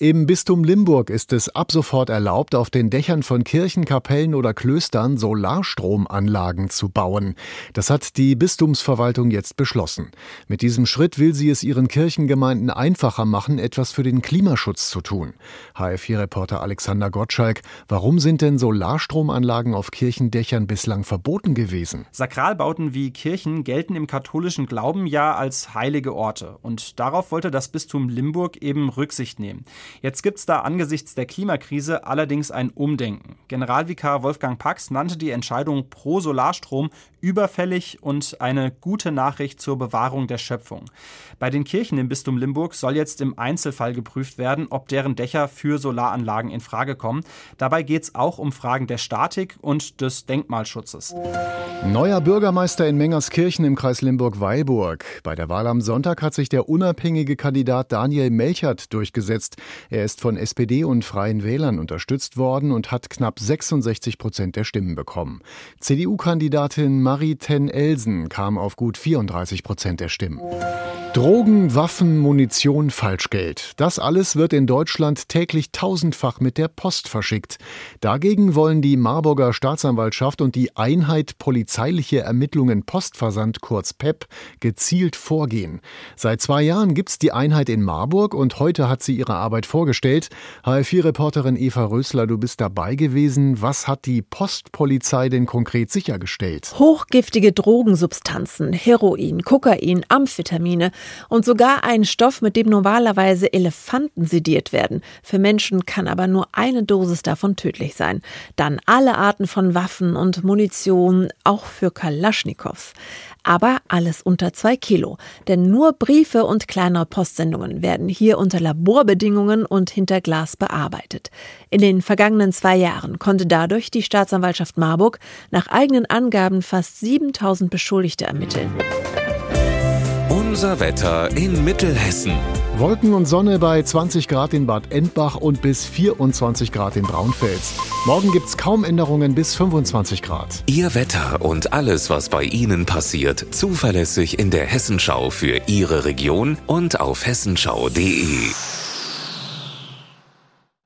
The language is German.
Im Bistum Limburg ist es ab sofort erlaubt, auf den Dächern von Kirchen, Kapellen oder Klöstern Solarstromanlagen zu bauen. Das hat die Bistumsverwaltung jetzt beschlossen. Mit diesem Schritt will sie es ihren Kirchengemeinden einfacher machen, etwas für den Klimaschutz zu tun. HF4-Reporter Alexander Gottschalk, warum sind denn Solarstromanlagen auf Kirchendächern bislang verboten gewesen? Sakralbauten wie Kirchen gelten im katholischen Glauben ja als heilige Orte. Und darauf wollte das Bistum Limburg eben Rücksicht nehmen. Jetzt gibt es da angesichts der Klimakrise allerdings ein Umdenken. Generalvikar Wolfgang Pax nannte die Entscheidung pro Solarstrom überfällig und eine gute Nachricht zur Bewahrung der Schöpfung. Bei den Kirchen im Bistum Limburg soll jetzt im Einzelfall geprüft werden, ob deren Dächer für Solaranlagen in Frage kommen. Dabei geht es auch um Fragen der Statik und des Denkmalschutzes. Neuer Bürgermeister in Mengerskirchen im Kreis Limburg-Weilburg. Bei der Wahl am Sonntag hat sich der unabhängige Kandidat Daniel Melchert durchgesetzt. Er ist von SPD und Freien Wählern unterstützt worden und hat knapp 66 Prozent der Stimmen bekommen. CDU-Kandidatin Marie Ten Elsen kam auf gut 34 Prozent der Stimmen. Drogen, Waffen, Munition, Falschgeld. Das alles wird in Deutschland täglich tausendfach mit der Post verschickt. Dagegen wollen die Marburger Staatsanwaltschaft und die Einheit Polizeiliche Ermittlungen Postversand, kurz PEP, gezielt vorgehen. Seit zwei Jahren gibt's die Einheit in Marburg und heute hat sie ihre Arbeit vorgestellt. HR4-Reporterin Eva Rösler, du bist dabei gewesen. Was hat die Postpolizei denn konkret sichergestellt? Hochgiftige Drogensubstanzen, Heroin, Kokain, Amphetamine und sogar ein Stoff, mit dem normalerweise Elefanten sediert werden. Für Menschen kann aber nur eine Dosis davon tödlich sein. Dann alle Arten von Waffen und Munition, auch für Kalaschnikows. Aber alles unter zwei Kilo. Denn nur Briefe und kleinere Postsendungen werden hier unter Laborbedingungen und hinter Glas bearbeitet. In den vergangenen zwei Jahren konnte dadurch die Staatsanwaltschaft Marburg nach eigenen Angaben fast 7000 Beschuldigte ermitteln. Unser Wetter in Mittelhessen. Wolken und Sonne bei 20 Grad in Bad Endbach und bis 24 Grad in Braunfels. Morgen gibt's kaum Änderungen bis 25 Grad. Ihr Wetter und alles, was bei Ihnen passiert, zuverlässig in der Hessenschau für Ihre Region und auf hessenschau.de.